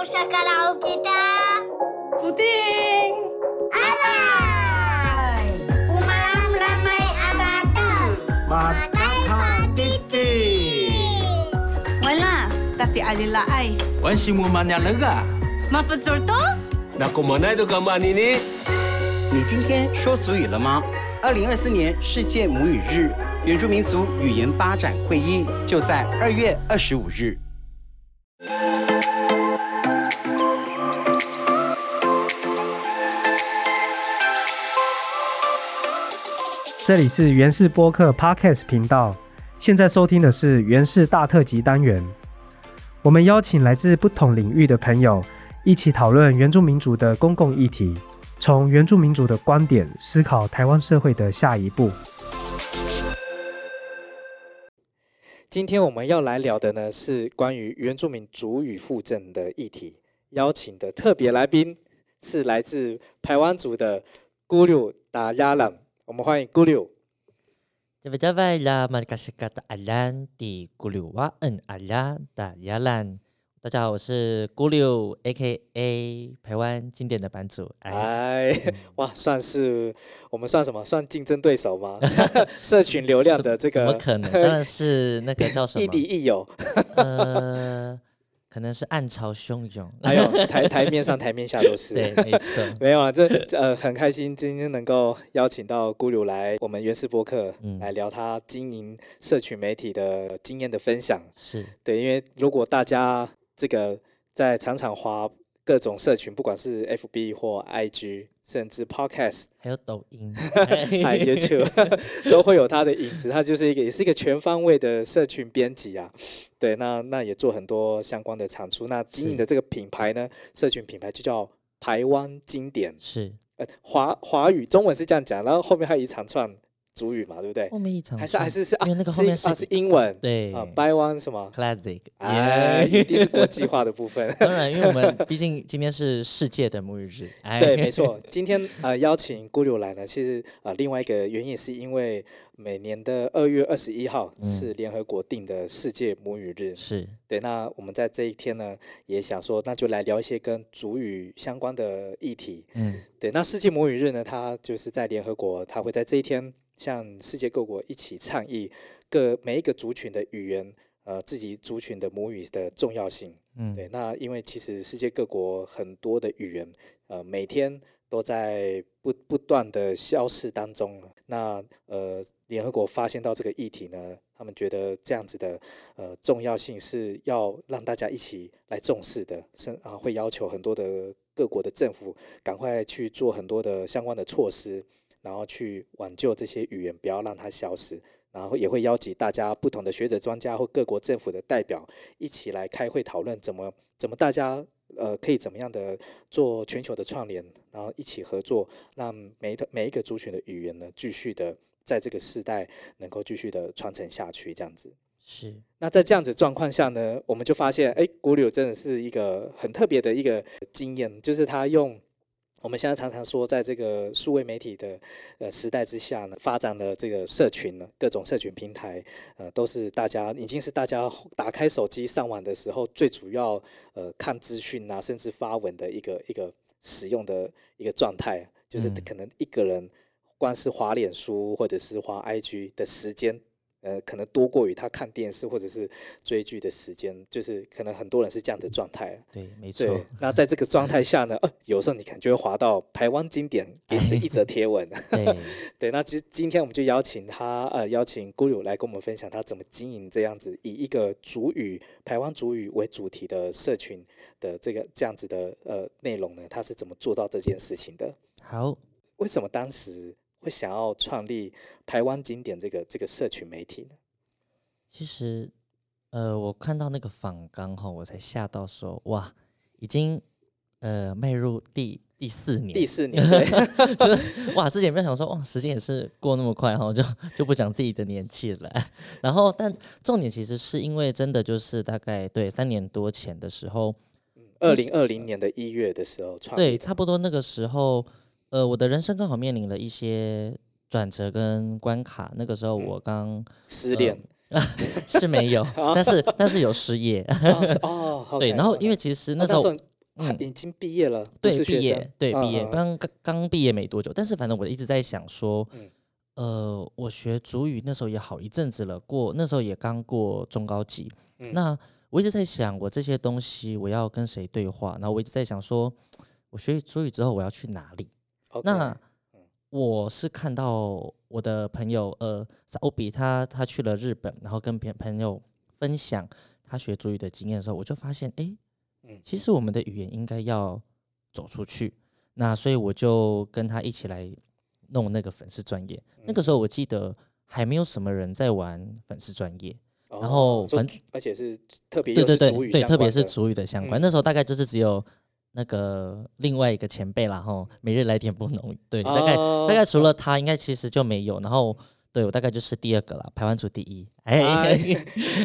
lagu sekarang kita. Puting! Alay! Umalam ramai arata. Matang titi. Wala, tapi alila ay. 玩西木曼亚那个，Mapatsur to? Na kumanay do gaman ini. 你今天说俗语了吗？二零二四年世界母语日，原住民族语言发展会议就在二月二十五日。这里是原氏播客 Podcast 频道，现在收听的是原氏大特辑单元。我们邀请来自不同领域的朋友，一起讨论原住民族的公共议题，从原住民族的观点思考台湾社会的下一步。今天我们要来聊的呢是关于原住民族语复振的议题，邀请的特别来宾是来自台湾族的咕噜达亚朗，我们欢迎咕噜。Java la malkasikat alan di guluwaan ala da yalan。大家好，我是咕溜 A.K.A 台湾经典的版主。哎，哎，哇，算是我们算什么？算竞争对手吗？社群流量的这个怎么可能？当然是那个叫什亦敌么？亦友，呃，可能是暗潮汹涌。还有 台台面上台面下都是。对，没错。没有啊，这呃很开心今天能够邀请到咕噜来我们原始播客、嗯来聊他经营社群媒体的经验的分享。是，对，因为如果大家这个在常常花各种社群，不管是 FB 或 IG，甚至 Podcast 还有抖音。还有 YouTube，都会有他的影子。他就是一个也是一个全方位的社群编辑啊。对，那那也做很多相关的产出。那经营的这个品牌呢，社群品牌就叫台湾经典。是，呃，华华语中文是这样讲，然后后面还有一长串主语嘛，对不对？后面一场还是还是是啊，因为那个后面是啊是英文，对啊，Buy One 什么？classic。哎，一定是国际化的部分。当然，因为我们毕竟今天是世界的母语日。哎对，没错。今天呃邀请咕噜来呢，其实呃另外一个原因是因为每年的二月二十一号嗯是联合国定的世界母语日。是对，那我们在这一天呢，也想说，那就来聊一些跟主语相关的议题。嗯，对，那世界母语日呢，它就是在联合国，它会在这一天向世界各国一起倡议各每一个族群的语言，呃，自己族群的母语的重要性。嗯，对，那因为其实世界各国很多的语言，呃，每天都在不不断的消逝当中。那呃，联合国发现到这个议题呢，他们觉得这样子的呃重要性是要让大家一起来重视的，甚啊会要求很多的各国的政府赶快去做很多的相关的措施，然后去挽救这些语言，不要让它消失。然后也会邀请大家不同的学者、专家或各国政府的代表一起来开会讨论怎么怎么大家呃可以怎么样的做全球的串联，然后一起合作，让每一个每一个族群的语言呢继续的在这个时代能够继续的传承下去，这样子。是那在这样子状况下呢，我们就发现，哎，古柳真的是一个很特别的一个经验，就是他用我们现在常常说，在这个数位媒体的呃时代之下呢，发展了这个社群呢，各种社群平台，呃，都是大家已经是大家打开手机上网的时候最主要呃看资讯啊，甚至发文的一个一个使用的一个状态，就是嗯可能一个人光是滑脸书或者是滑 IG 的时间。呃，可能多过于他看电视或者是追剧的时间，就是可能很多人是这样的状态。对，没错对，，那在这个状态下呢，呃，有时候你可能就会滑到台湾经典给你的一则贴文。对，对，那其实今天我们就邀请他，呃，邀请咕噜来跟我们分享他怎么经营这样子以一个主语台湾主语为主题的社群的这个这样子的呃内容呢，他是怎么做到这件事情的？好，为什么当时会想要创立台湾景点这个这个社群媒体呢？其实，呃，我看到那个访纲哈，我才吓到说，哇，已经呃迈入第第四年，第四年对 就是哇，之前没有想说，哇，时间也是过那么快哈，就就不讲自己的年纪了。然后，但重点其实是因为真的就是大概对三年多前的时候，二零二零年的一月的时候创对，差不多那个时候，呃，我的人生刚好面临了一些转折跟关卡。那个时候嗯我刚、失恋。是没有，但是但是有失业。哦 对然后因为其实哦那时候、嗯已经毕业了，不对，毕业，对，毕业，刚刚刚毕业没多久，但是反正我一直在想说，嗯呃，我学主语那时候也好一阵子了，过那时候也刚过中高级，嗯那我一直在想，我这些东西我要跟谁对话？然后我一直在想说，我学主语之后我要去哪里？那嗯我是看到我的朋友，呃，欧比他他去了日本，然后跟别朋友分享他学主语的经验的时候，我就发现，诶，嗯其实我们的语言应该要走出去。那所以我就跟他一起来弄那个粉丝专业。那个时候我记得还没有什么人在玩粉丝专业，哦然后说反而且是特别对对对对，特别是主语的相关。嗯那时候大概就是只有那个另外一个前辈啦，吼，每日来点 不浓，对，大概哦大概除了他，应该其实就没有。然后对我大概就是第二个啦，排湾组第一，哎，哎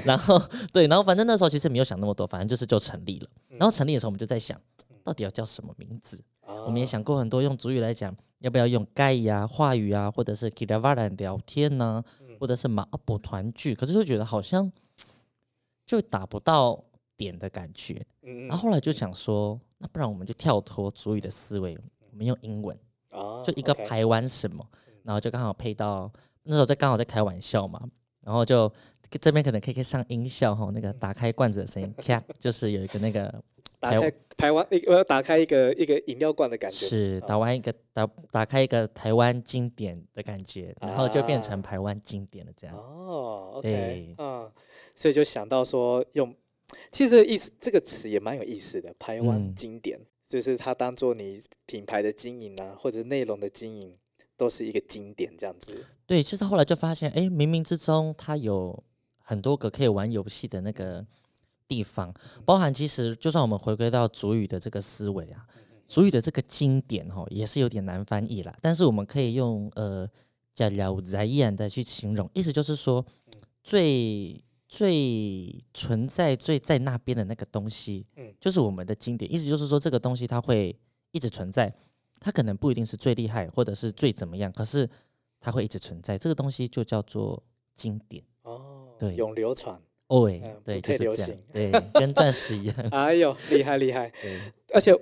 然后对，然后反正那时候其实没有想那么多，反正就是就成立了。嗯然后成立的时候，我们就在想，到底要叫什么名字？我们也哦想过很多，用主语来讲，要不要用盖呀、话语啊，或者是 k i d a v a r a 聊天呢、嗯或者是马阿伯团聚，可是就觉得好像就打不到点的感觉。嗯然后后来就想说，那不然我们就跳脱主语的思维，我们用英文，哦就一个台湾什么，然后就刚好配到那时候在刚好在开玩笑嘛，然后就这边可能可以可以上音效哈，那个打开罐子的声音，啪，就是有一个那个 台打开台湾一个，我要打开一个一个饮料罐的感觉，是打完一个打打开一个台湾经典的感觉，然后就变成啊台湾经典了这样。哦，OK，对。嗯，所以就想到说用，其实意思这个词也蛮有意思的，台湾嗯经典，就是它当做你品牌的经营啊，或者内容的经营，都是一个经典这样子。对，其实后来就发现，哎，冥冥之中它有很多个可以玩游戏的那个地方，包含其实就算我们回归到主语的这个思维啊，主语的这个经典哈、哦，也是有点难翻译啦。但是我们可以用呃叫了在言再去形容，意思就是说最最存在最在那边的那个东西，嗯就是我们的经典。意思就是说这个东西它会一直存在，它可能不一定是最厉害或者是最怎么样，可是它会一直存在。这个东西就叫做经典。哦，对永流传。对，不就是这样对，跟钻石一样。哎呦，厉害厉害！对，而且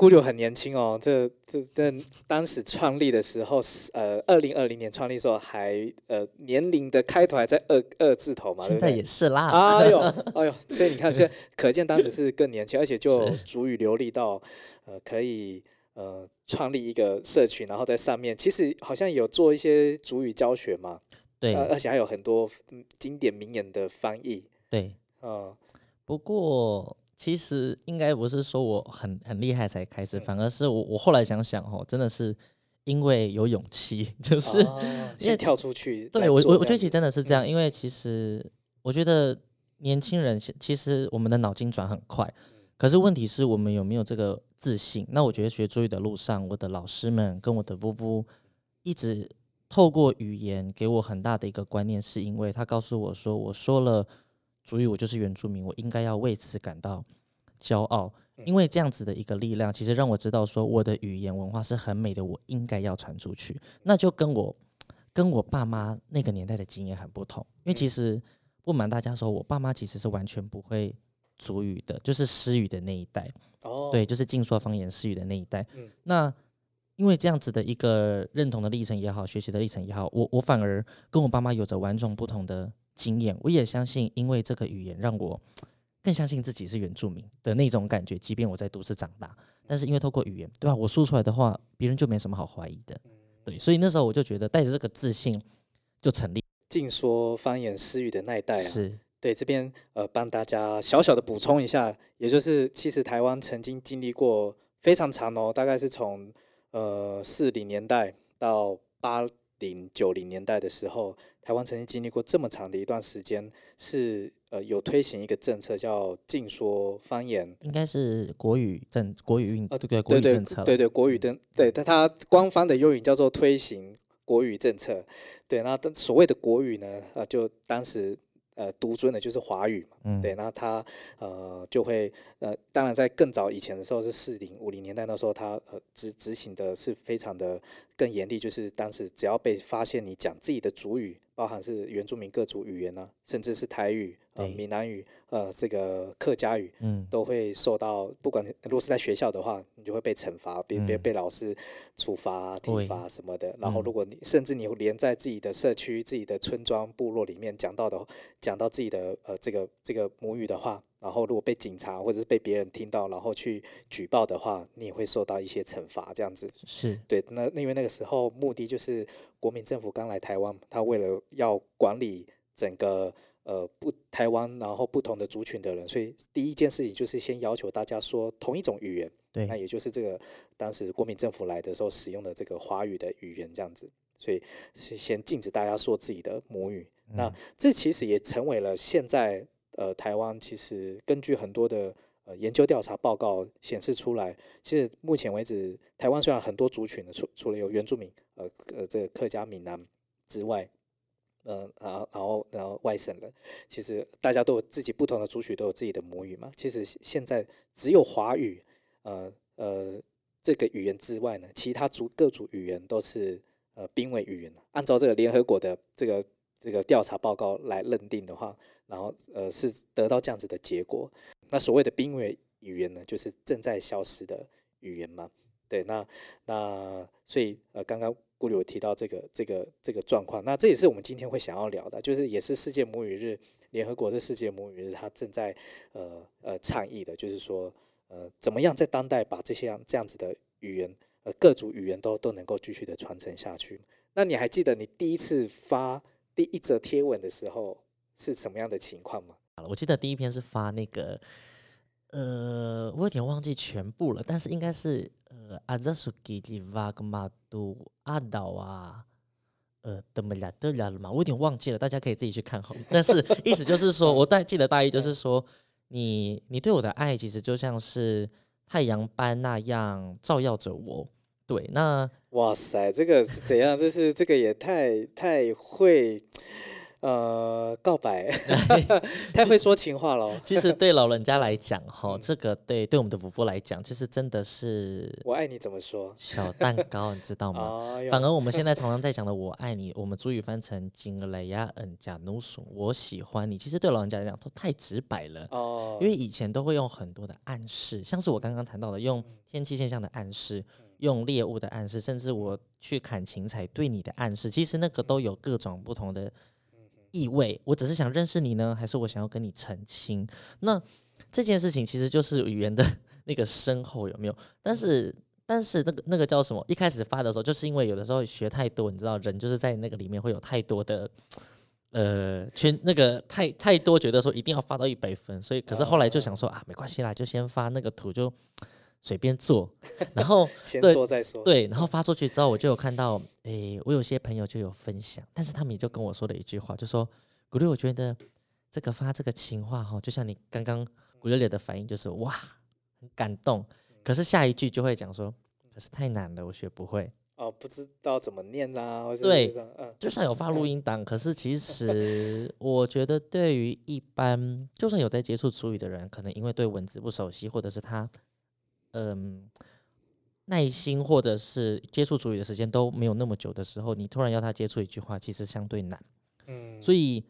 孤柳很年轻哦，这这这当时创立的时候是呃，二零二零年创立的时候还呃年龄的开头还在二二字头嘛，对不对？现在也是啦。哎呦，哎呦，所以你看，现在可见当时是更年轻，而且就是。主语流利到呃可以呃创立一个社群，然后在上面。其实好像有做一些主语教学嘛，对。呃，而且还有很多嗯经典名言的翻译，对，嗯。不过其实应该不是说我很很厉害才开始，嗯反而是我我后来想想哦，真的是因为有勇气，就是、哦因为先跳出去对，我我我觉得其实真的是这样，嗯。因为其实我觉得年轻人其其实我们的脑筋转很快，嗯。可是问题是我们有没有这个自信？那我觉得学注意的路上，我的老师们跟我的夫夫一直透过语言给我很大的一个观念，是因为他告诉我说，我说了主语，我就是原住民，我应该要为此感到骄傲。嗯因为这样子的一个力量，其实让我知道说我的语言文化是很美的，我应该要传出去。那就跟我跟我爸妈那个年代的经验很不同，因为其实不瞒大家说，我爸妈其实是完全不会主语的，就是诗语的那一代，哦，对，就是尽说方言诗语的那一代。嗯那因为这样子的一个认同的历程也好，学习的历程也好，我我反而跟我爸妈有着完全不同的经验。我也相信，因为这个语言让我更相信自己是原住民的那种感觉，即便我在都市长大，但是因为透过语言，对吧、我说出来的话，别人就没什么好怀疑的。对，所以那时候我就觉得带着这个自信就成立。尽说方言私语的那一代啊，是，对，这边呃帮大家小小的补充一下，也就是其实台湾曾经经历过非常长哦，大概是从呃四零年代到八零九零年代的时候，台湾曾经经历过这么长的一段时间，是呃有推行一个政策叫禁说方言。应该是国语政国语运呃对对国语政策对对，国语政对，但它官方的用语叫做推行国语政策。对，那所谓的国语呢，呃，就当时呃独尊的就是华语嘛。嗯对，那他呃就会呃，当然在更早以前的时候是四零五零年代那时候，他呃执执行的是非常的更严厉，就是当时只要被发现你讲自己的主语，包含是原住民各族语言呢、甚至是台语、呃闽南语、呃这个客家语，嗯，都会受到，不管如果是在学校的话，你就会被惩罚，被被嗯。被老师处罚、体罚什么的。然后，嗯。如果你甚至你连在自己的社区、自己的村庄、部落里面讲到的，讲到自己的呃这个这个母语的话，然后如果被警察或者是被别人听到，然后去举报的话，你也会受到一些惩罚，这样子。是，对，那那因为那个时候目的就是国民政府刚来台湾，他为了要管理整个呃不台湾，然后不同的族群的人，所以第一件事情就是先要求大家说同一种语言，对。那，也就是这个当时国民政府来的时候使用的这个华语的语言这样子，所以是先禁止大家说自己的母语。那嗯。这其实也成为了现在呃台湾其实根据很多的呃研究调查报告显示出来，其实目前为止，台湾虽然很多族群的，除除了有原住民呃呃这个客家闽南之外，呃然后然后然后外省人，其实大家都有自己不同的族群都有自己的母语嘛。其实现在只有华语呃呃这个语言之外呢，其他族各族语言都是呃濒危语言。按照这个联合国的这个这个调查报告来认定的话，然后呃是得到这样子的结果。那所谓的濒危语言呢，就是正在消失的语言嘛。对，那那所以呃，刚刚顾里有提到这个这个这个状况，那这也是我们今天会想要聊的，就是也是世界母语日，联合国的世界母语日，它正在呃呃倡议的，就是说呃怎么样在当代把这些样这样子的语言呃各族语言都都能够继续的传承下去。那你还记得你第一次发第一则贴文的时候是什么样的情况吗？我记得第一篇是发那个，呃，我有点忘记全部了，但是应该是呃阿扎苏吉里瓦格马杜阿岛啊，呃德么啦德啦了嘛，我有点忘记了，大家可以自己去看好。但是 意思就是说，我大记得大意就是说，你你对我的爱其实就像是太阳般那样照耀着我。对，那哇塞，这个是怎样？这是这个也太太会呃告白，太会说情话了哦。其实对老人家来讲，哈，这个对对我们的夫妇来讲，其实真的是我爱你怎么说？小蛋糕，你知道吗？哎反而我们现在常常在讲的“我爱你”，我们主语翻成“金雷亚恩加努鼠”，我喜欢你。其实对老人家来讲都太直白了，哦，因为以前都会用很多的暗示，像是我刚刚谈到的，用天气现象的暗示，用猎物的暗示，甚至我去砍芹菜对你的暗示，其实那个都有各种不同的意味。我只是想认识你呢，还是我想要跟你澄清？那这件事情其实就是语言的 那个深厚有没有？但是。但是那个那个叫什么？一开始发的时候，就是因为有的时候学太多，你知道，人就是在那个里面会有太多的，呃，圈那个太太多，觉得说一定要发到一百分，所以可是后来就想说啊，没关系啦，就先发那个图就随便做，然后先对做再说。对，然后发出去之后，我就有看到，诶，我有些朋友就有分享，但是他们也就跟我说了一句话，就说古力，我觉得这个发这个情话哈，就像你刚刚古六姐的反应，就是哇，很感动。可是下一句就会讲说，可是太难了，我学不会。哦，不知道怎么念啦，或者对嗯，就算有发录音档，可是其实我觉得对于一般就算有在接触主语的人，可能因为对文字不熟悉，或者是他嗯耐心或者是接触主语的时间都没有那么久的时候，你突然要他接触一句话，其实相对难。嗯，所以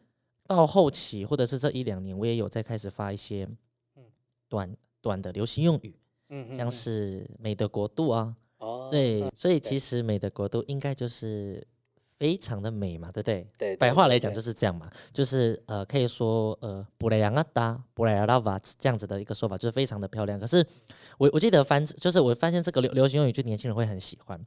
到后期或者是这一两年，我也有在开始发一些嗯。短短的流行用语，像嗯嗯嗯。是美的国度啊，哦，对，所以其实美的国度应该就是非常的美嘛，对不对？对，白对对对话来讲就是这样嘛，就是呃，可以说呃，布莱扬阿达、布莱亚拉瓦这样子的一个说法，就是非常的漂亮。可是我我记得翻，就是我发现这个流流行用语，就年轻人会很喜欢，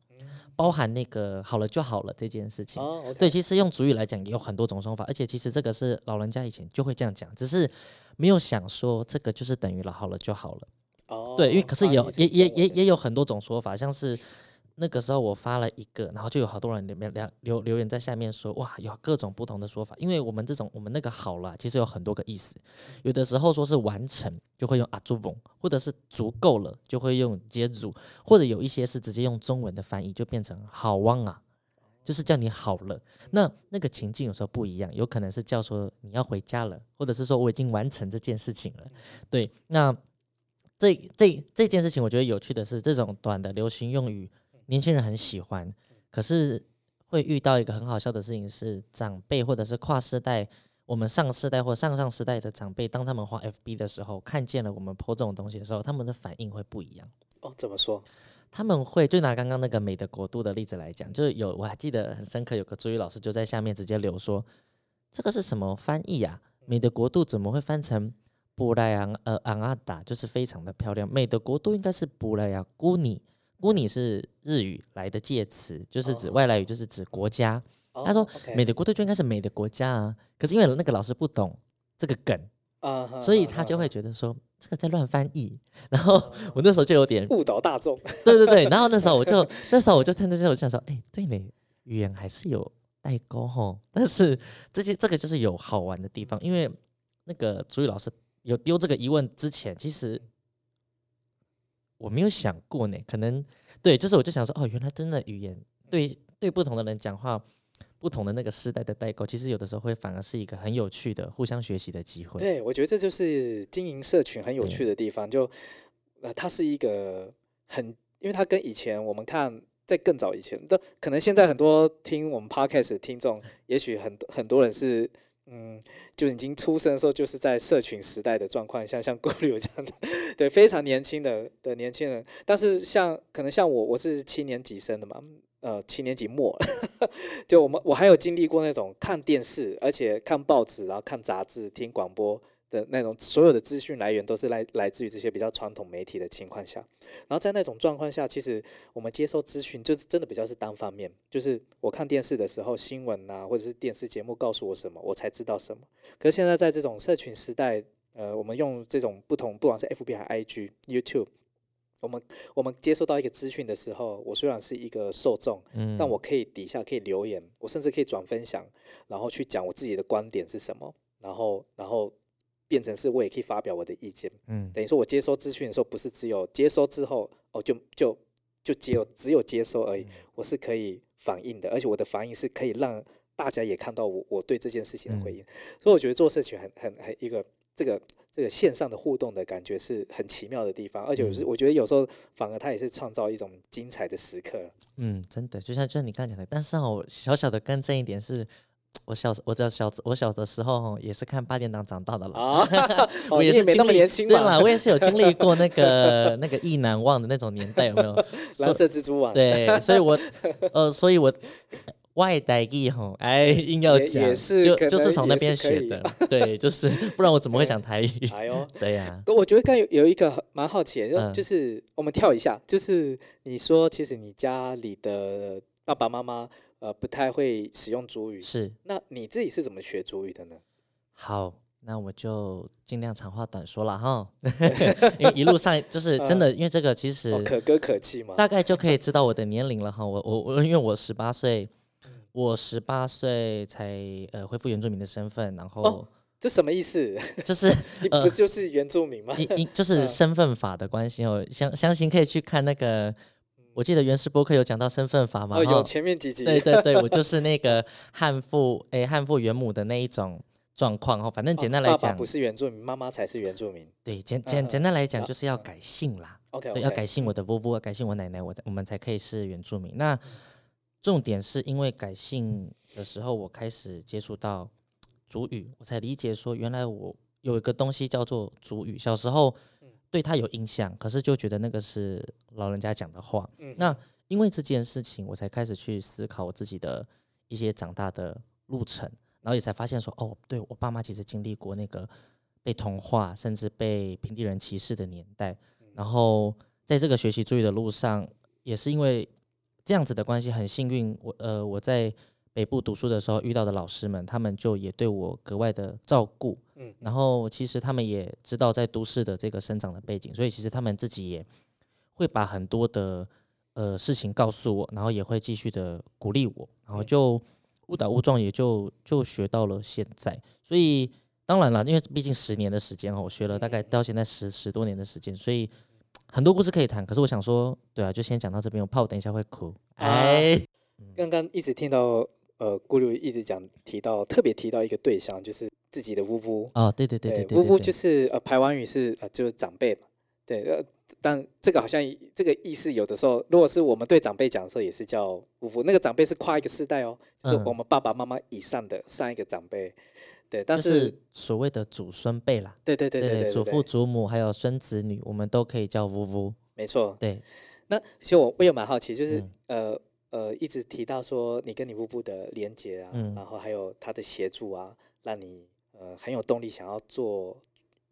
包含那个好了就好了这件事情。哦对，其实用主语来讲也有很多种说法，而且其实这个是老人家以前就会这样讲，只是没有想说这个就是等于了好了就好了。哦，对，因为可是也有也也也也有很多种说法，像是那个时候我发了一个，然后就有好多人里面留留言在下面说，哇，有各种不同的说法，因为我们这种我们那个好了，其实有很多个意思，有的时候说是完成就会用阿朱翁，或者是足够了就会用接足，或者有一些是直接用中文的翻译就变成好旺啊。就是叫你好了，那那个情境有时候不一样，有可能是叫说你要回家了，或者是说我已经完成这件事情了。对，那这这这件事情，我觉得有趣的是，这种短的流行用语，年轻人很喜欢，可是会遇到一个很好笑的事情是，长辈或者是跨世代我们上世代或上上世代的长辈，当他们画 FB 的时候，看见了我们 po 这种东西的时候，他们的反应会不一样。哦，怎么说？他们会就拿刚刚那个美的国度的例子来讲，就是有我还记得很深刻，有个朱语老师就在下面直接留说，这个是什么翻译啊？美的国度怎么会翻成布莱昂呃昂阿达？就是非常的漂亮。美的国度应该是布莱昂姑尼，姑尼是日语来的介词，就是指外来语，就是指国家。他说美的国度就应该是美的国家啊，可是因为那个老师不懂这个梗，所以他就会觉得说这个在乱翻译。然后我那时候就有点误导大众。对对对，然后那时候我就 那时候我就看这些，我就想说，哎，对呢，语言还是有代沟吼，但是这些这个就是有好玩的地方，因为那个主语老师有丢这个疑问之前，其实我没有想过呢，可能对，就是我就想说，哦，原来真的语言对对不同的人讲话。不同的那个时代的代沟，其实有的时候会反而是一个很有趣的互相学习的机会。对，我觉得这就是经营社群很有趣的地方。就呃，它是一个很，因为它跟以前我们看在更早以前的，可能现在很多听我们 podcast 的听众，也许很多很多人是。嗯，就已经出生的时候，就是在社群时代的状况，像像郭旅游这样的，对，非常年轻的的年轻人。但是像可能像我，我是七年级生的嘛，呃，七年级末，就我们我还有经历过那种看电视，而且看报纸，然后看杂志、听广播的那种，所有的资讯来源都是来来自于这些比较传统媒体的情况下。然后在那种状况下，其实我们接收资讯就是真的比较是单方面，就是我看电视的时候，新闻啊或者是电视节目告诉我什么，我才知道什么。可是现在在这种社群时代，呃，我们用这种不同，不管是 FB 还是 IG、YouTube。我们我们接收到一个资讯的时候，我虽然是一个受众，嗯但我可以底下可以留言，我甚至可以转分享，然后去讲我自己的观点是什么，然后然后变成是我也可以发表我的意见。嗯等于说我接收资讯的时候，不是只有接收之后哦就就就只有只有接收而已，我是可以反应的，而且我的反应是可以让大家也看到我我对这件事情的回应。所以我觉得做社群很很很一个这个这个线上的互动的感觉是很奇妙的地方，而且我是我觉得有时候反而它也是创造一种精彩的时刻。嗯，真的，就像就像你刚才讲的，但是哦，我小小的更正一点是，我小我在小我小的时候哦也是看八点档长大的了。啊，哦我也是没那么年轻嘛对啦，，我也是有经历过那个 那个意难忘的那种年代，有没有？蓝色蜘蛛网，对，所以我呃，所以我外代意吼，哎，硬要讲，也是就就是从那边学的，对，就是不然我怎么会讲台语？哎呦。对呀，我觉得刚有有一个蛮好奇的，就嗯就是我们跳一下，就是你说其实你家里的爸爸妈妈呃不太会使用主语，是那你自己是怎么学主语的呢？好。那我就尽量长话短说了哈，因为一路上就是真的，因为这个其实哦，可歌可泣嘛。大概就可以知道我的年龄了哈。我我我，因为我十八岁，我十八岁才呃恢复原住民的身份，然后哦这什么意思？就是 你呃不就是原住民吗？一一就是嗯身份法的关系哦，相相信可以去看那个，我记得原始播客有讲到身份法嘛哦，有。前面几集。对对对，我就是那个汉父诶汉父原母的那一种状况哦。反正简单来讲哦爸爸不，是原住民，妈妈才是原住民。对简嗯简简单来讲嗯就是要改姓啦。OK，对，要改姓我的姑姑，要改姓我奶奶，我我们才可以是原住民。那重点是因为改姓的时候，我开始接触到主语，我才理解说，原来我有一个东西叫做主语。小时候对他有印象，可是就觉得那个是老人家讲的话。嗯那因为这件事情，我才开始去思考我自己的一些长大的路程，然后也才发现说，哦，对我爸妈其实经历过那个被同化，甚至被平地人歧视的年代。然后在这个学习主语的路上，也是因为这样子的关系，很幸运，我呃我在北部读书的时候遇到的老师们，他们就也对我格外的照顾。嗯然后其实他们也知道在都市的这个生长的背景，所以其实他们自己也会把很多的呃事情告诉我，然后也会继续的鼓励我，然后就误打误撞也就就学到了现在。所以当然了，因为毕竟十年的时间哦，我学了大概到现在十十多年的时间，所以很多故事可以谈。可是我想说，对啊，就先讲到这边，我怕我等一下会哭。啊哎，刚刚一直听到呃，咕噜一直讲提到，特别提到一个对象，就是自己的呜呜。哦，对对对对对呜呜就是呃，台湾语是呃，就是长辈嘛。对，呃，但这个好像这个意思有的时候，如果是我们对长辈讲的时候，也是叫呜呜。那个长辈是跨一个世代哦，就是嗯我们爸爸妈妈以上的上一个长辈。对，但是是所谓的祖孙辈啦，对对对对对，祖对父祖母还有孙子女，我们都可以叫呜呜。没错。对，那其实我我也蛮好奇，就是、嗯呃呃，一直提到说你跟你呜呜的连接啊，嗯然后还有他的协助啊，让你呃很有动力想要做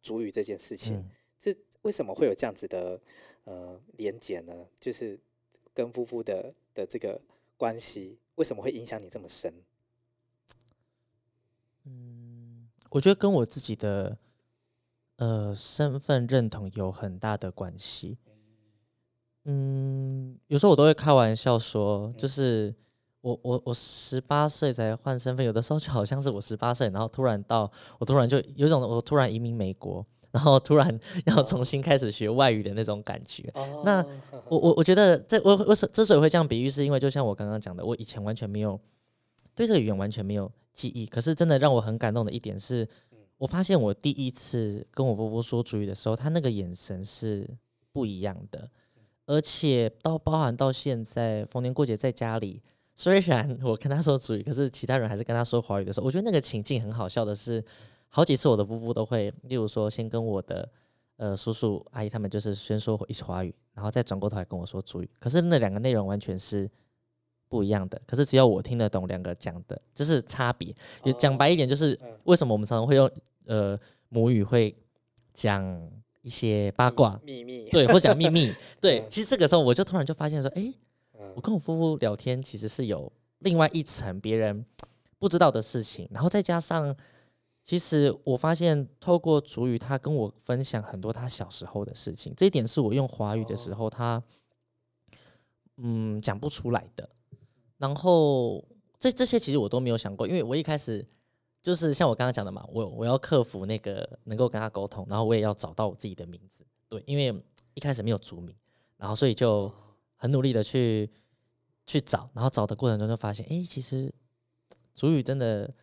主语这件事情。嗯这为什么会有这样子的呃连结呢？就是跟夫妇的的这个关系，为什么会影响你这么深？嗯，我觉得跟我自己的呃身份认同有很大的关系。嗯，有时候我都会开玩笑说，就是我我我十八岁才换身份，有的时候就好像是我十八岁，然后突然到我突然就有一种我突然移民美国，然后突然 要重新开始学外语的那种感觉。哦那 我我我觉得这我我之所以会这样比喻，是因为就像我刚刚讲的，我以前完全没有对这个语言完全没有记忆。可是真的让我很感动的一点是，我发现我第一次跟我夫妇说主语的时候，他那个眼神是不一样的，而且到包含到现在逢年过节在家里。虽然我跟他说主语，可是其他人还是跟他说华语的时候，我觉得那个情境很好笑的是，好几次我的夫妇都会，例如说先跟我的呃叔叔阿姨他们就是先说一起华语，然后再转过头来跟我说主语。可是那两个内容完全是不一样的，可是只有我听得懂两个讲的，就是差别。也讲白一点，就是嗯为什么我们常常会用呃母语会讲一些八卦，秘密，对，或讲秘密。对 嗯，其实这个时候我就突然就发现说，诶，嗯我跟我夫妇聊天其实是有另外一层别人不知道的事情，然后再加上，其实我发现透过主语，他跟我分享很多他小时候的事情，这一点是我用华语的时候他嗯讲不出来的。然后这这些其实我都没有想过，因为我一开始就是像我刚刚讲的嘛，我我要克服那个能够跟他沟通，然后我也要找到我自己的名字，对，因为一开始没有族名，然后所以就很努力的去去找，然后找的过程中就发现，诶，其实主语真的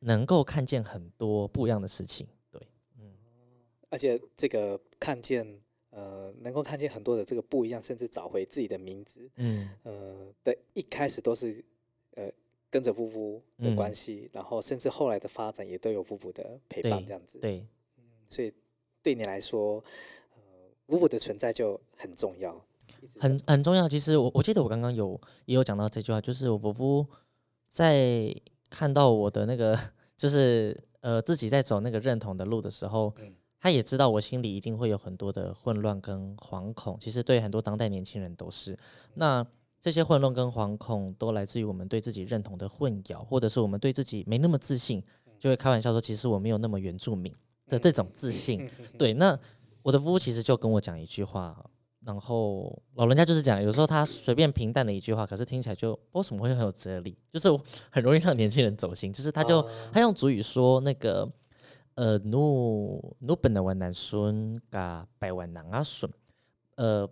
能够看见很多不一样的事情，对，嗯而且这个看见呃，能够看见很多的这个不一样，甚至找回自己的名字，嗯。呃的一开始都是呃跟着夫妇的关嗯系，然后甚至后来的发展也都有夫妇的陪伴对这样子。对，所以对你来说，呃，夫妇的存在就很重要，很很重要。其实我我记得我刚刚有也有讲到这句话，就是我伯父在看到我的那个，就是呃自己在走那个认同的路的时候，嗯他也知道我心里一定会有很多的混乱跟惶恐。其实对很多当代年轻人都是。那这些混乱跟惶恐都来自于我们对自己认同的混淆，或者是我们对自己没那么自信，就会开玩笑说，其实我没有那么原住民的这种自信。对，那我的夫妇其实就跟我讲一句话，然后老人家就是讲，有时候他随便平淡的一句话，可是听起来就为什么会很有哲理，就是很容易让年轻人走心。就是他就、他用主语说那个呃，努努本的万南孙嘎百万南阿孙，呃，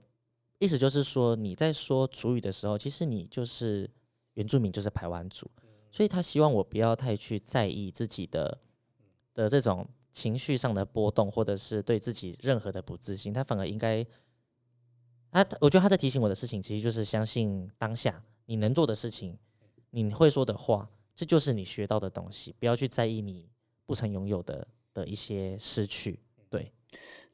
意思就是说你在说主语的时候，其实你就是原住民，就是排湾族，所以他希望我不要太去在意自己的的这种情绪上的波动，或者是对自己任何的不自信，他反而应该，他我觉得他在提醒我的事情，其实就是相信当下你能做的事情，你会说的话，这就是你学到的东西，不要去在意你不曾拥有的的一些失去。对，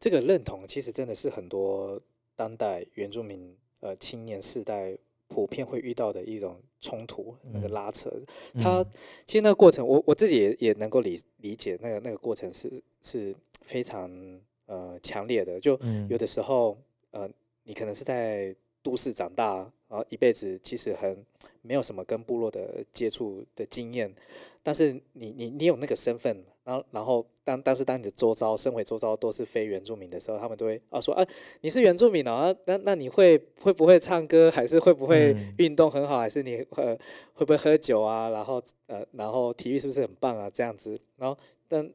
这个认同其实真的是很多当代原住民呃青年世代普遍会遇到的一种冲突，那个嗯拉扯。他嗯其实那个过程，我我自己也也能够理理解，那个那个过程是是非常呃强烈的。就嗯有的时候，呃，你可能是在都市长大，然后一辈子其实很没有什么跟部落的接触的经验，但是你你你有那个身份，然后然后当但是当你的周遭身为周遭都是非原住民的时候，他们都会啊说啊你是原住民哦，啊那那你会会不会唱歌，还是会不会嗯运动很好，还是你呃会不会喝酒啊？然后呃然后体育是不是很棒啊？这样子，然后但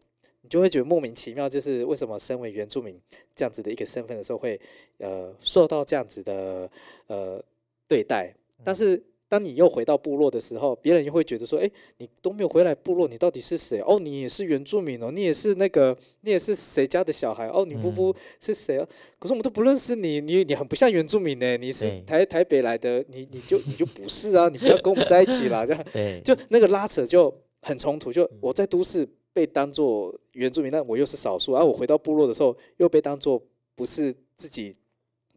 你就会觉得莫名其妙，就是为什么身为原住民这样子的一个身份的时候会呃受到这样子的呃对待，但是当你又回到部落的时候，别人又会觉得说，哎，你都没有回来部落，你到底是谁？哦，你也是原住民哦，你也是那个，你也是谁家的小孩？哦，你夫妇是谁啊？可是我们都不认识你，你你很不像原住民呢，你是台台北来的，你你就你就不是啊，你不要跟我们在一起啦，这样。就那个拉扯就很冲突。就我在都市被当做原住民，但我又是少数，而、我回到部落的时候又被当做不是自己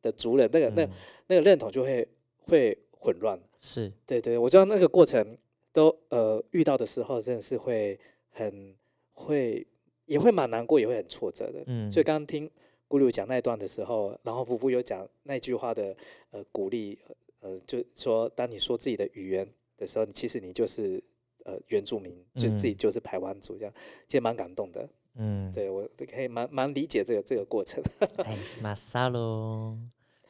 的族人，那个那嗯那个认同就会会混乱。是对对，我知道那个过程都呃遇到的时候，真的是会很会也会蛮难过，也会很挫折的。嗯所以刚刚听咕噜讲那一段的时候，然后布布有讲那句话的呃鼓励，呃，就说当你说自己的语言的时候，你其实你就是呃原住民，就自己嗯就是排湾族，这样其实蛮感动的。嗯，对我可以蛮蛮理解这个这个过程。哎，马萨喽。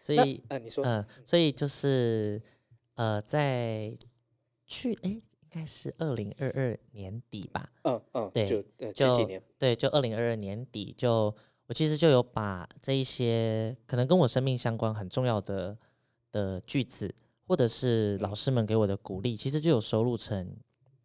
所那以呃，你说嗯，所以就是呃，在去哎，应该是二零二二年底吧。嗯嗯，对就呃前几年，对，就二零二二年底就，我其实就有把这一些可能跟我生命相关很重要的的句子，或者是老师们给我的鼓励，其实就有收录成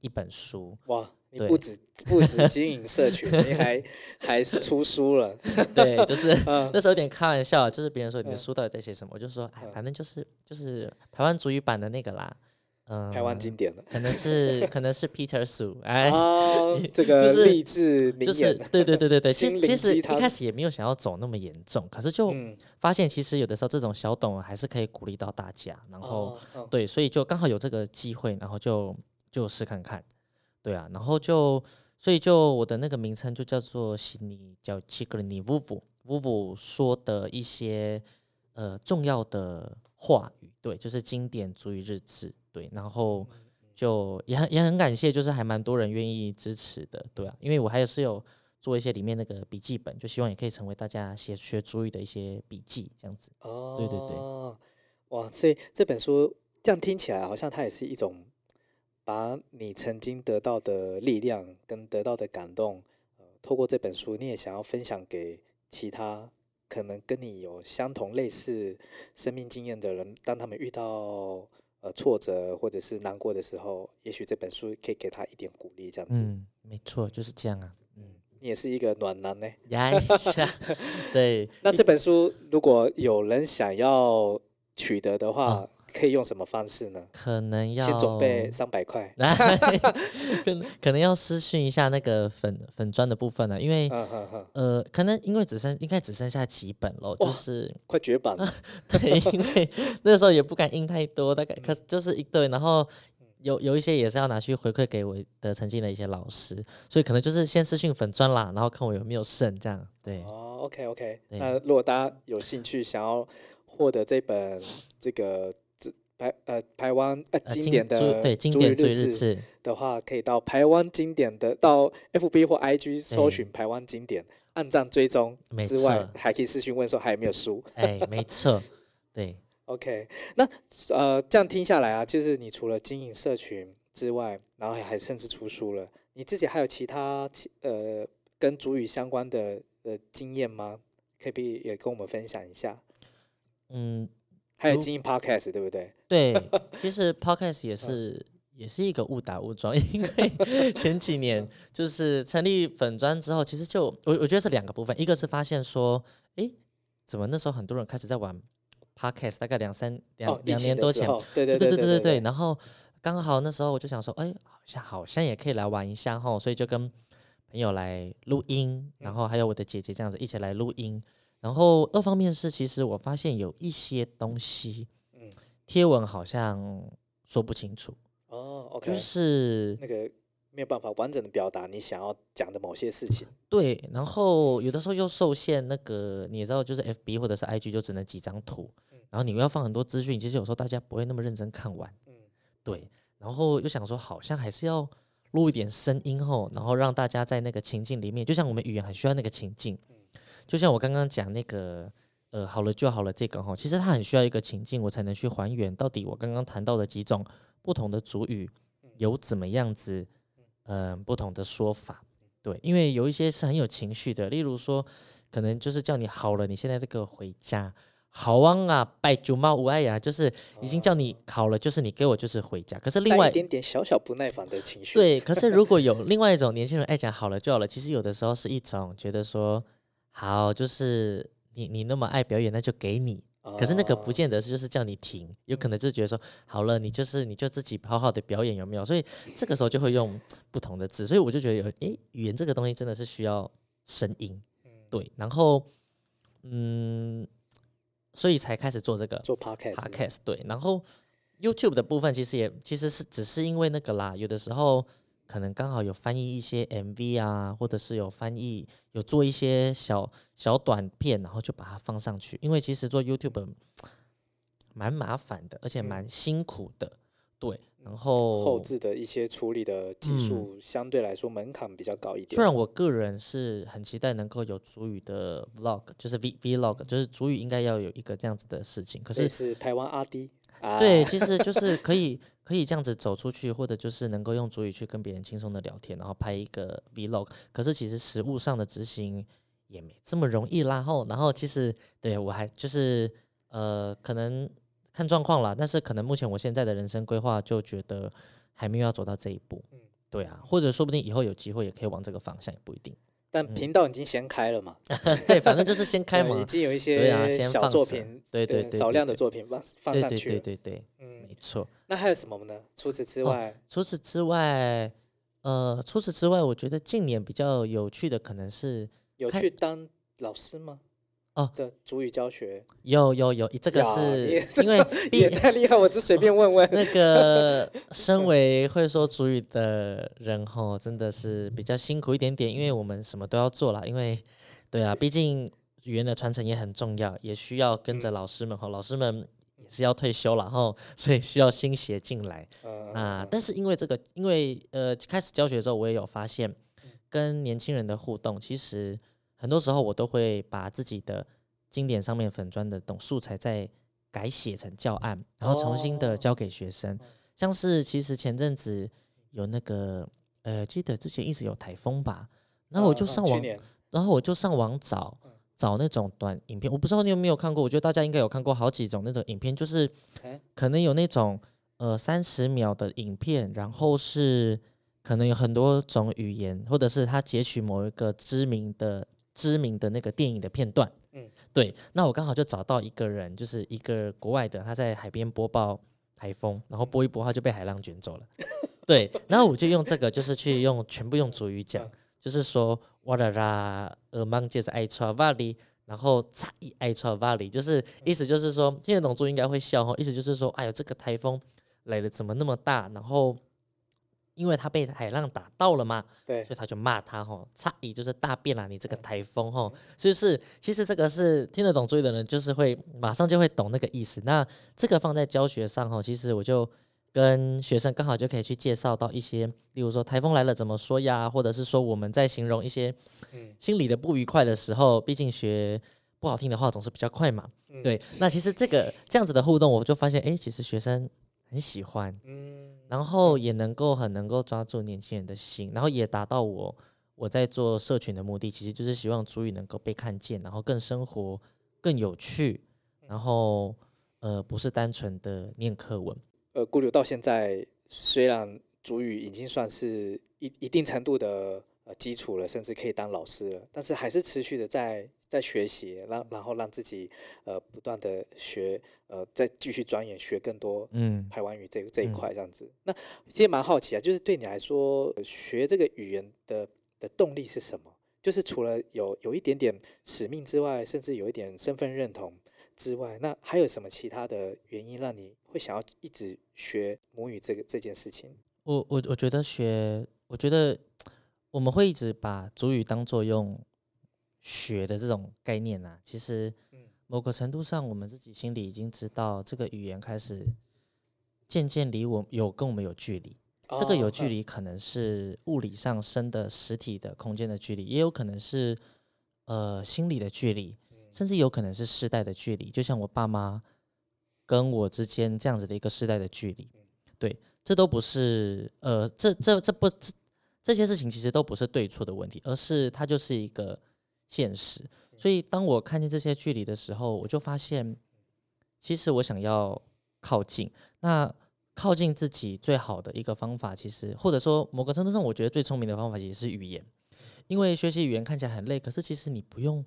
一本书。哇，你对。不止不止经营社群，你还 还是出书了。对，就是 嗯。那时候有点开玩笑，就是别人说你的嗯。书到底在写什么，我就说哎，嗯。反正就是就是台湾主语版的那个啦，嗯，台湾经典的。可能是可能是 Peter Su，哎，啊，这个就是励志名就是言，对对对对对，其实其实一开始也没有想要走那么严重，可是就嗯，发现其实有的时候这种小懂还是可以鼓励到大家，然后、哦哦。对，所以就刚好有这个机会，然后就就试看看，对啊，然后就所以就我的那个名称就叫做悉尼叫七格尼乌布乌布说的一些呃重要的话语，对，就是经典足语日志，对，然后就也很也很感谢，就是还蛮多人愿意支持的，对啊，因为我还是有做一些里面那个笔记本，就希望也可以成为大家写学主语的一些笔记，这样子。哦，对对。对哇，所以这本书这样听起来，好像它也是一种把你曾经得到的力量跟得到的感动，呃，透过这本书，你也想要分享给其他可能跟你有相同类似生命经验的人，当他们遇到呃挫折或者是难过的时候，也许这本书可以给他一点鼓励，这样子。嗯，没错，就是这样啊。嗯，你也是一个暖男呢。压一下，对，那这本书如果有人想要取得的话，可以用什么方式呢？可能要先准备三百块。可能要私讯一下那个粉粉砖的部分了，因为呃，可能因为只剩应该只剩下几本了，就是快绝版了。对，因为 那时候也不敢印太多，大概可就是一对，然后有有一些也是要拿去回馈给我的曾经的一些老师，所以可能就是先私讯粉砖啦，然后看我有没有剩这样。对，哦，OK OK。那如果大家有兴趣想要获得这本这个这台呃台湾呃呃经经典的注对经典最日志志，的话，可以到台湾经典的到 FB 或 IG 搜寻台湾经典，按赞追踪之外，还可以私讯问说还有没有书。哎，没错，对，OK，那呃，这样听下来啊，就是你除了经营社群之外，然后还甚至出书了，你自己还有其他其呃跟主语相关的呃经验吗？可以不可以也跟我们分享一下？嗯，如还有经营 Podcast 对不对？对，其实 podcast 也是也是一个误打误撞，因为 前几年就是成立粉砖之后，其实就我我觉得是两个部分，一个是发现说，诶，怎么那时候很多人开始在玩 podcast，大概两三两、哦，两年多前，的时候，对对对对对对，然后刚好那时候我就想说，哎，好像好像也可以来玩一下吼，所以就跟朋友来录音，然后还有我的姐姐这样子一起来录音。然后二方面是，其实我发现有一些东西，嗯贴文好像说不清楚，哦，OK，就是那个没有办法完整的表达你想要讲的某些事情。对，然后有的时候又受限那个，你知道，就是 FB 或者是 IG 就只能几张图，然后你要放很多资讯，其实有时候大家不会那么认真看完。嗯对，然后又想说，好像还是要录一点声音后，然后让大家在那个情境里面，就像我们语言很需要那个情境，就像我刚刚讲那个。呃，好了就好了，这个哈，其实它很需要一个情境，我才能去还原到底我刚刚谈到的几种不同的主语有怎么样子，嗯、不同的说法。对，因为有一些是很有情绪的，例如说，可能就是叫你好了，你现在这个回家，好汪啊，拜九猫无爱呀，就是已经叫你好了，就是你给我就是回家。可是另外一点点小小不耐烦的情绪。，对，可是如果有另外一种年轻人爱讲好了就好了，其实有的时候是一种觉得说好，就是你你那么爱表演，那就给你。可是那个不哦。见得是就是叫你停，有可能就是觉得说好了，你就是你就自己好好的表演有没有？所以这个时候就会用不同的字，所以我就觉得有诶，语言这个东西真的是需要声音，对，然后嗯，所以才开始做这个做 podcast，podcast 对，然后 YouTube 的部分其实也其实是只是因为那个啦，有的时候可能刚好有翻译一些 MV 啊，或者是有翻译有做一些小小短片，然后就把它放上去。因为其实做 YouTube 蛮麻烦的，而且蛮辛苦的，对。然后嗯后置的一些处理的技嗯术相对来说门槛比较高一点。虽然我个人是很期待能够有主语的 vlog，就是 V vlog，就是主语应该要有一个这样子的事情，可这是是台湾阿迪啊，对，其实就是可以 可以这样子走出去，或者就是能够用主语去跟别人轻松的聊天，然后拍一个 vlog。可是其实实物上的执行也没这么容易啦。后然后其实对我还就是呃，可能看状况啦，但是可能目前我现在的人生规划就觉得还没有要走到这一步。嗯对啊，或者说不定以后有机会也可以往这个方向，也不一定。但频道已经先开了嘛，对，反正就是先开嘛 已。经有一对啊些小作品，对对对少对对量的作品放放对对上去了。对对对，嗯没，错。那还有什么呢？除此之哦外，除此之外，呃，除此之外，我觉得近年比较有趣的可能是有去当老师吗？哦这主语教学有有有，这个是因为 也太厉害，我只随便问问。那个 身为会说主语的人吼，真的是比较辛苦一点点，因为我们什么都要做啦，因为对啊，毕竟语言的传承也很重要，也需要跟着老师们吼，老师们也是要退休了吼，所以需要新血进来。嗯啊，但是因为这个，因为呃，开始教学的时候，我也有发现，跟年轻人的互动，其实很多时候我都会把自己的经典上面粉砖的懂素材再改写成教案，然后重新的哦教给学生。像是其实前阵子有那个呃，记得之前一直有台风吧，然后我就嗯上网，然后我就上网找嗯找那种短影片，我不知道你有没有看过，我觉得大家应该有看过好几种那种影片，就是哎可能有那种呃三十秒的影片，然后是可能有很多种语言，或者是他截取某一个知名的知名的那个电影的片段，嗯对，那我刚好就找到一个人，就是一个国外的，他在海边播报台风，然后播一播他就被海浪卷走了，对，然后我就用这个就是去用全部用主语讲嗯。就是说，哇啦啦，呃，芒就是爱穿瓦里，然后差一爱穿瓦里，就是意思就是说，听得懂猪应该会笑哈，意思就是说，哎呦，这个台风来的怎么那么大？然后因为他被海浪打到了嘛，对所以他就骂他吼，差异就是大便啦，你这个台风哈，就是其实这个是听得懂注意的人，就是会马上就会懂那个意思。那这个放在教学上哈，其实我就跟学生刚好就可以去介绍到一些，例如说台风来了怎么说呀，或者是说我们在形容一些嗯心里的不愉快的时候，毕竟学不好听的话总是比较快嘛。嗯对，那其实这个这样子的互动，我就发现，哎，其实学生很喜欢。嗯，然后也能够很能够抓住年轻人的心，然后也达到我我在做社群的目的，其实就是希望主语能够被看见，然后更生活、更有趣，然后呃不是单纯的念课文。呃，顾流到现在虽然主语已经算是一一定程度的呃基础了，甚至可以当老师了，但是还是持续的在在学习，让然后让自己呃不断的学，呃再继续钻研学更多嗯台湾语这这一嗯块这样子。那其实蛮好奇啊，就是对你来说，呃学这个语言的的动力是什么？就是除了有有一点点使命之外，甚至有一点身份认同之外，那还有什么其他的原因让你会想要一直学母语这个这件事情？我我我觉得学，我觉得我们会一直把主语当作用学的这种概念啊，其实嗯某个程度上，我们自己心里已经知道这个语言开始渐渐离我有跟我们有距离。这个有距哦，离可能是物理上生的实体的空间的距离，也有可能是呃心理的距离，甚至有可能是世代的距离。就像我爸妈跟我之间这样子的一个世代的距离，对，这都不是呃，这这这不这这些事情其实都不是对错的问题，而是它就是一个现实。所以当我看见这些距离的时候，我就发现，其实我想要靠近，那靠近自己最好的一个方法，其实或者说某个程度上，我觉得最聪明的方法其实是语言。因为学习语言看起来很累，可是其实你不用，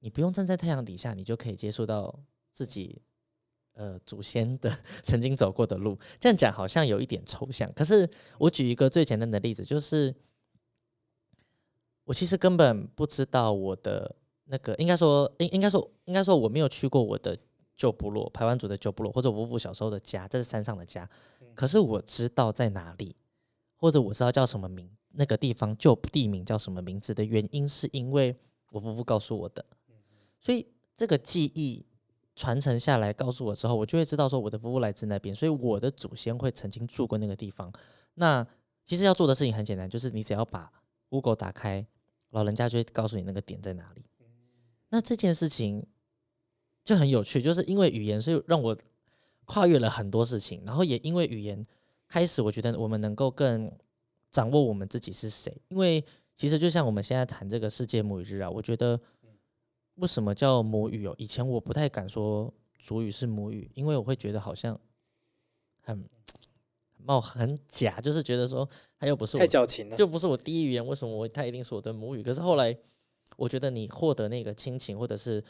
你不用站在太阳底下，你就可以接触到自己呃祖先的 曾经走过的路。这样讲好像有一点抽象，可是我举一个最简单的例子，就是我其实根本不知道我的那个，应该说应应该说应该说我没有去过我的旧部落，排湾族的旧部落，或者我夫妇小时候的家，这是山上的家，可是我知道在哪里，或者我知道叫什么名，那个地方旧地名叫什么名字的原因，是因为我夫妇告诉我的，所以这个记忆传承下来，告诉我之后，我就会知道说我的夫妇来自那边，所以我的祖先会曾经住过那个地方。那其实要做的事情很简单，就是你只要把 Google 打开，老人家就会告诉你那个点在哪里。那这件事情就很有趣，就是因为语言，所以让我跨越了很多事情，然后也因为语言开始，我觉得我们能够更掌握我们自己是谁。因为其实就像我们现在谈这个世界母语日啊，我觉得为什么叫母语哦？以前我不太敢说主语是母语，因为我会觉得好像很冒很假，就是觉得说他又不是我太矫情了。就不是我第一语言，为什么我他一定是我的母语？可是后来，我觉得你获得那个亲情，或者是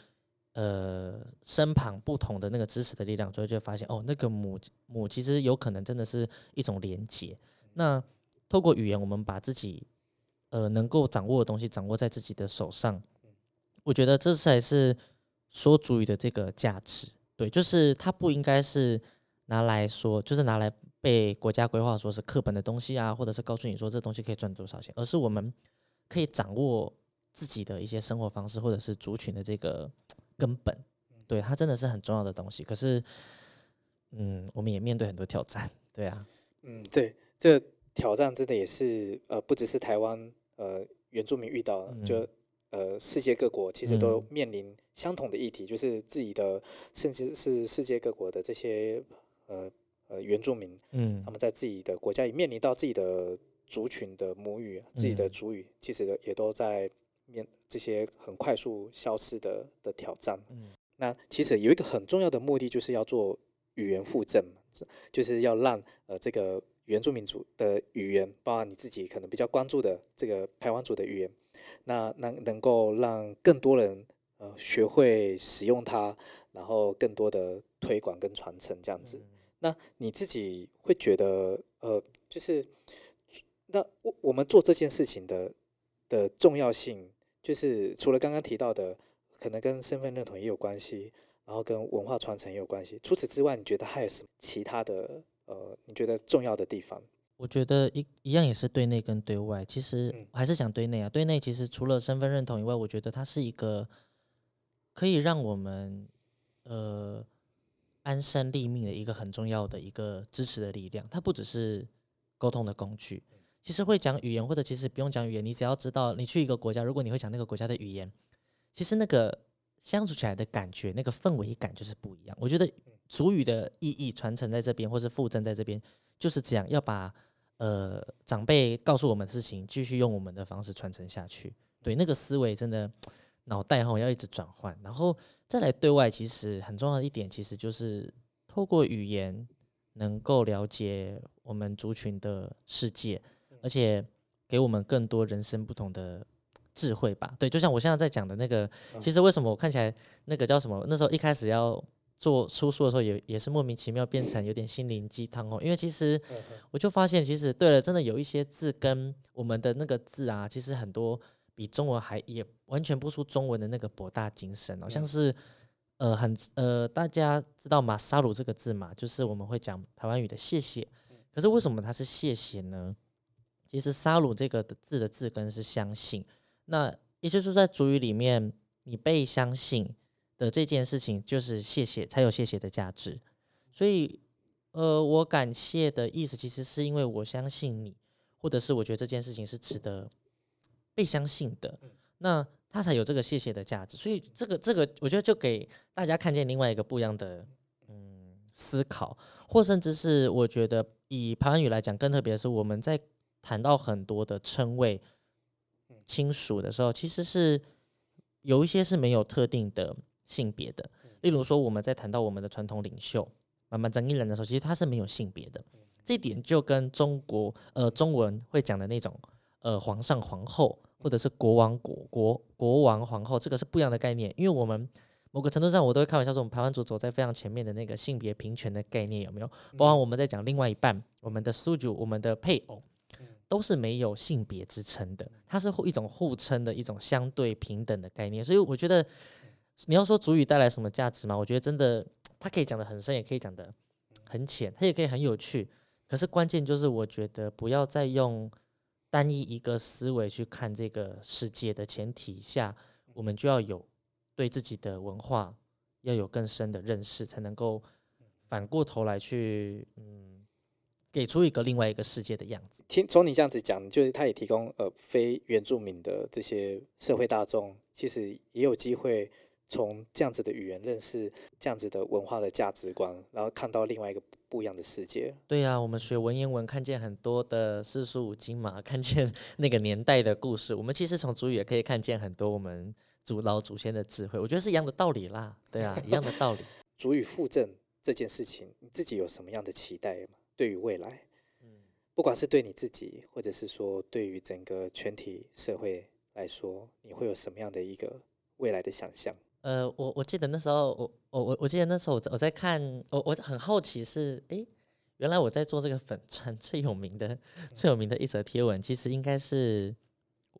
呃身旁不同的那个知识的力量，所以就会发现哦，那个母母其实有可能真的是一种连结。那透过语言，我们把自己呃能够掌握的东西掌握在自己的手上，我觉得这才是说主语的这个价值。对，就是它不应该是拿来说，就是拿来被国家规划说是课本的东西啊，或者是告诉你说这东西可以赚多少钱，而是我们可以掌握自己的一些生活方式，或者是族群的这个根本。对，它真的是很重要的东西。可是，嗯，我们也面对很多挑战。对啊，嗯，对，这挑战真的也是呃，不只是台湾呃原住民遇到的，就呃世界各国其实都嗯面临相同的议题，就是自己的甚至是世界各国的这些呃呃原住民，嗯他们在自己的国家也面临到自己的族群的母语、自己的嗯族语，其实也都在面这些很快速消失的的挑战。嗯那其实有一个很重要的目的，就是要做语言复振嘛，就就是要让呃这个原住民族的语言，包括你自己可能比较关注的这个台湾族的语言，那能能够让更多人呃学会使用它，然后更多的推广跟传承这样子。那你自己会觉得呃，就是那我我们做这件事情的的重要性，就是除了刚刚提到的，可能跟身份认同也有关系，然后跟文化传承也有关系。除此之外，你觉得还有什么其他的呃，你觉得重要的地方？我觉得一一样也是对内跟对外，其实嗯我还是讲对内啊。对内其实除了身份认同以外，我觉得它是一个可以让我们呃安身立命的一个很重要的一个支持的力量。它不只是沟通的工具，其实会讲语言或者其实不用讲语言，你只要知道你去一个国家，如果你会讲那个国家的语言，其实那个相处起来的感觉，那个氛围感就是不一样。我觉得主语的意义传承在这边，或是附赠在这边，就是这样，要把呃长辈告诉我们的事情，继续用我们的方式传承下去。对，那个思维真的脑袋哈要一直转换，然后再来对外，其实很重要的一点，其实就是透过语言能够了解我们族群的世界，而且给我们更多人生不同的智慧吧。对，就像我现在在讲的那个，其实为什么我看起来那个叫什么？那时候一开始要做出书的时候也，也是莫名其妙变成有点心灵鸡汤哦。因为其实我就发现，其实对了，真的有一些字跟我们的那个字啊，其实很多比中文还也完全不出中文的那个博大精深好，像是。呃，很呃，大家知道马沙鲁这个字嘛？就是我们会讲台湾语的谢谢。可是为什么它是谢谢呢？其实沙鲁这个的字的字根是相信，那也就是说在主语里面，你被相信的这件事情就是谢谢，才有谢谢的价值。所以，呃，我感谢的意思其实是因为我相信你，或者是我觉得这件事情是值得被相信的，那它才有这个谢谢的价值。所以，这个这个，我觉得就给大家看见另外一个不一样的嗯思考，或甚至是我觉得以台湾语来讲，更特别的是我们在谈到很多的称谓亲属的时候，其实是有一些是没有特定的性别的。例如说，我们在谈到我们的传统领袖慢慢张一人的时候，其实他是没有性别的。这点就跟中国呃中文会讲的那种呃皇上皇后或者是国王国国国王皇后，这个是不一样的概念，因为我们某个程度上，我都会开玩笑说，我们台湾族走在非常前面的那个性别平权的概念有没有？包括我们在讲另外一半，我们的宿主，我们的配偶，都是没有性别之称的，它是互一种互称的一种相对平等的概念。所以我觉得，你要说主语带来什么价值吗？我觉得真的，它可以讲的很深，也可以讲的很浅，它也可以很有趣。可是关键就是，我觉得不要再用单一一个思维去看这个世界的前提下，我们就要有对自己的文化要有更深的认识，才能够反过头来去嗯，给出一个另外一个世界的样子。听从你这样子讲，就是他也提供呃非原住民的这些社会大众，其实也有机会从这样子的语言认识这样子的文化的价值观，然后看到另外一个不一样的世界。对呀、我们学文言文，看见很多的四书五经嘛，看见 那个年代的故事。我们其实从主语也可以看见很多我们祖老祖先的智慧，我觉得是一样的道理啦。对啊，一样的道理。主语复振这件事情，你自己有什么样的期待吗？对于未来，嗯不管是对你自己，或者是说对于整个全体社会来说，你会有什么样的一个未来的想象？呃，我我记得那时候，我我我我记得那时候我在我在看，我我很好奇是，诶，原来我在做这个粉川最有名的最有名的一则贴文，其实应该是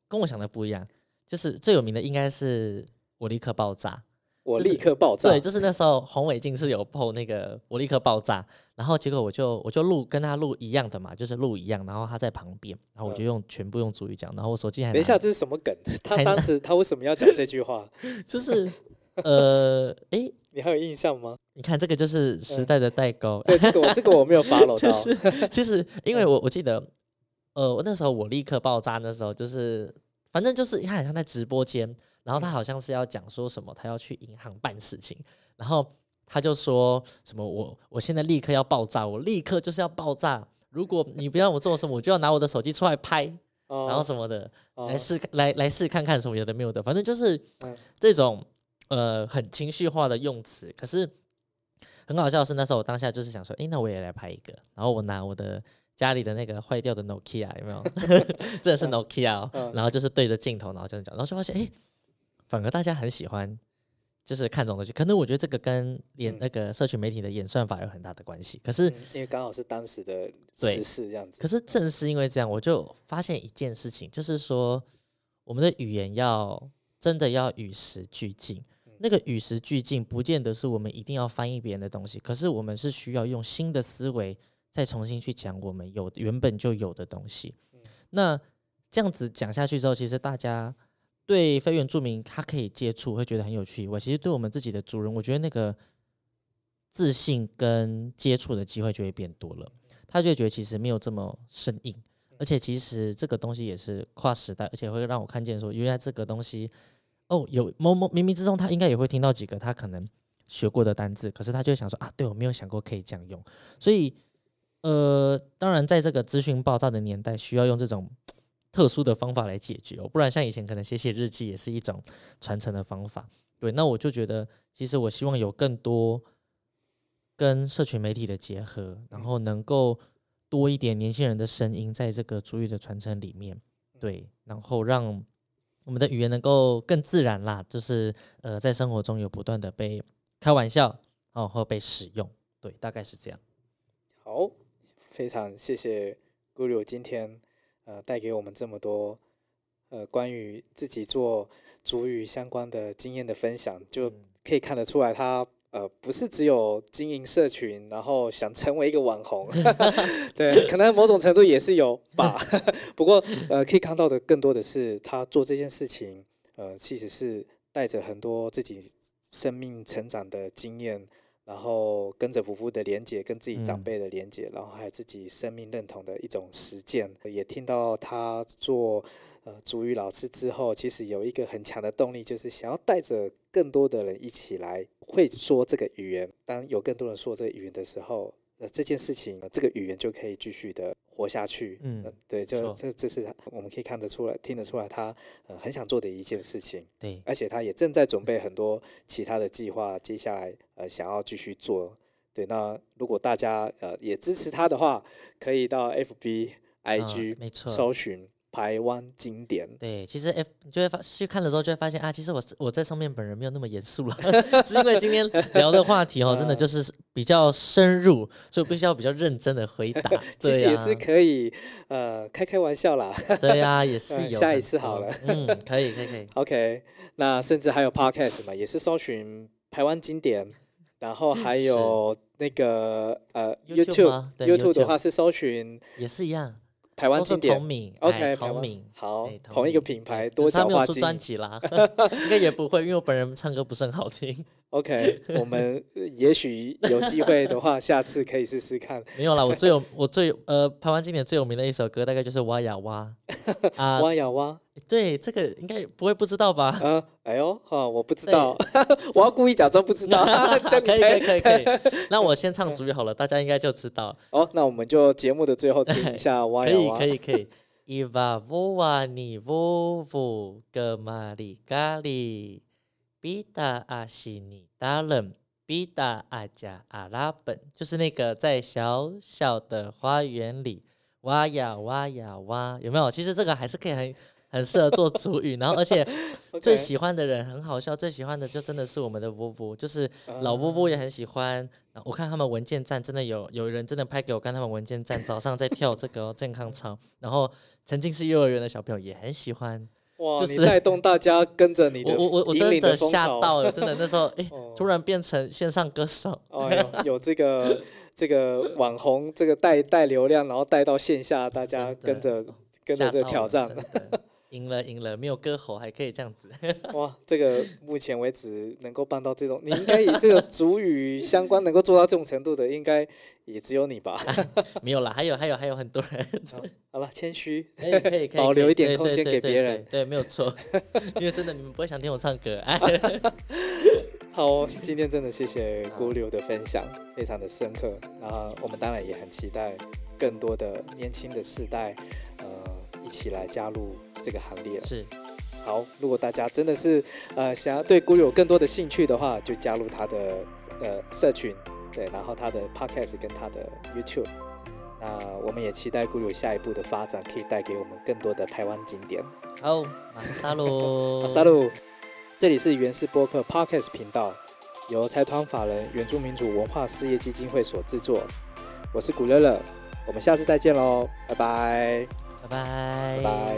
跟我想的不一样，就是最有名的应该是我立刻爆炸。就是我立刻爆炸。对，就是那时候红伟进是有 PO 那个我立刻爆炸，然后结果我就我就录跟他录一样的嘛，就是录一样，然后他在旁边，然后我就用、全部用主语讲，然后我手机还拿等一下，这是什么梗？他当时他为什么要讲这句话？就是呃，诶，你还有印象吗？你看这个就是时代的代沟，对，这个我这个我没有 follow 到。就是其实因为我我记得，呃，我那时候我立刻爆炸，那时候就是反正就是他好像在直播间，然后他好像是要讲说什么，他要去银行办事情，然后他就说什么我我现在立刻要爆炸，我立刻就是要爆炸，如果你不让我做什么，我就要拿我的手机出来拍，然然后什么的，哦来试来来试看看什么有的没有的，反正就是嗯这种呃很情绪化的用词。可是很好笑的是，那时候我当下就是想说，诶，那我也来拍一个，然后我拿我的家里的那个坏掉的 Nokia 有没有？真的是 Nokia，、然后就是对着镜头，然后这样讲，然后就发现，诶，反而大家很喜欢。就是看这种东西，可能我觉得这个跟演嗯那个社群媒体的演算法有很大的关系。可是嗯因为刚好是当时的对时事这样子。可是正是因为这样，我就发现一件事情，就是说我们的语言要真的要与时俱进。那个与时俱进，不见得是我们一定要翻译别人的东西，可是我们是需要用新的思维再重新去讲我们有原本就有的东西。那这样子讲下去之后，其实大家对非原住民他可以接触，会觉得很有趣以外，其实对我们自己的族人，我觉得那个自信跟接触的机会就会变多了。他就觉得其实没有这么生硬，而且其实这个东西也是跨时代，而且会让我看见说，原来这个东西哦，有某某冥冥之中，他应该也会听到几个他可能学过的单字，可是他就会想说啊，对我没有想过可以这样用，所以呃，当然在这个资讯爆炸的年代，需要用这种特殊的方法来解决哦，不然像以前可能写写日记也是一种传承的方法。对，那我就觉得，其实我希望有更多跟社群媒体的结合，然后能够多一点年轻人的声音在这个主语的传承里面，对，然后让我们的语言能够更自然啦，就是呃，在生活中有不断的被开玩笑哦，或被使用，对，大概是这样。好，非常谢谢 Guru 今天呃带给我们这么多呃关于自己做主语相关的经验的分享，就可以看得出来他。呃，不是只有经营社群，然后想成为一个网红，对，可能某种程度也是有吧。不过，呃，可以看到的更多的是他做这件事情，呃，其实是带着很多自己生命成长的经验，然后跟着夫妇的连接，跟自己长嗯辈的连接，然后还有自己生命认同的一种实践。也听到他做呃主语老师之后，其实有一个很强的动力，就是想要带着更多的人一起来会说这个语言。当有更多人说这个语言的时候，呃，这件事情、呃这个语言就可以继续的活下去。嗯呃对，就错这这是我们可以看得出来、听得出来他呃很想做的一件事情。对，而且他也正在准备很多其他的计划，接下来呃想要继续做。对，那如果大家呃也支持他的话，可以到 FB、IG、啊没错搜寻台湾经典。对，其实 F 你就会发去看的时候就会发现啊，其实我是我在上面本人没有那么严肃了，是因为今天聊的话题哦，真的就是比较深入，所以我必须要比较认真的回答。其实、也是可以，呃，开开玩笑啦。对呀、也是有下一次好了嗯，可以可以可以，OK，那甚至还有 Podcast 嘛，也是搜寻台湾经典，然后还有那个呃 YouTube YouTube YouTube 的话是搜寻也是一样，台湾经典同。名 OK，哎同名。好哎，同一个品牌多角化经营。没有出专辑啦，应该也不会，因为我本人唱歌不是很好听。OK，我们呃也许有机会的话，下次可以试试看。没有啦，我最有我最呃台湾经典最有名的一首歌，大概就是《哇呀哇》啊。挖呀挖，对，这个应该不会不知道吧？呃，哎呦，哈，我不知对道，我要故意假装不知道，这样可以可以可以可以。那我先唱主语好了，大家应该就知道。哦，那我们就节目的最后听一下挖可以可以。可以可以。Iva vova ni vovo kemari kali bida asini dalam bida aja araben，就是那个在小小的花园里挖呀挖呀挖，有没有？其实这个还是可以很很适合做主语，然后而且 最喜欢的人很好笑，最喜欢的就真的是我们的呜呜，就是老呜呜也很喜欢。我看他们文件站真的有有人真的拍给我看，他们文件站早上在跳这个、哦、健康操，然后曾经是幼儿园的小朋友也很喜欢。哇，就是你带动大家跟着你的我我我我引真的风潮吓到了，真的那时候哎、哦突然变成线上歌手。哦，有有这个这个网红，这个带带流量，然后带到线下，大家跟着跟着这个挑战 赢了赢了，没有歌喉还可以这样子。哇，这个目前为止能够办到这种，你应该以这个主语相关能够做到这种程度的，应该也只有你吧？没有啦，还有还有还有很多人。好了，谦虚，可以可以可以，保留一点空间给别人对，没有错。因为真的你们不会想听我唱歌，哎，好哦，今天真的谢谢姑六的分享，非常的深刻。然后我们当然也很期待更多的年轻的世代，呃，一起来加入这个行列。是好，如果大家真的是呃想要对咕噜有更多的兴趣的话，就加入他的呃社群，对，然后他的 podcast 跟他的 YouTube。那我们也期待咕噜下一步的发展，可以带给我们更多的台湾景点。好，马沙鲁，好，沙鲁，这里是原氏播客 podcast 频道，由财团法人原住民族文化事业基金会所制作。我是古乐乐，我们下次再见喽，拜拜，拜拜，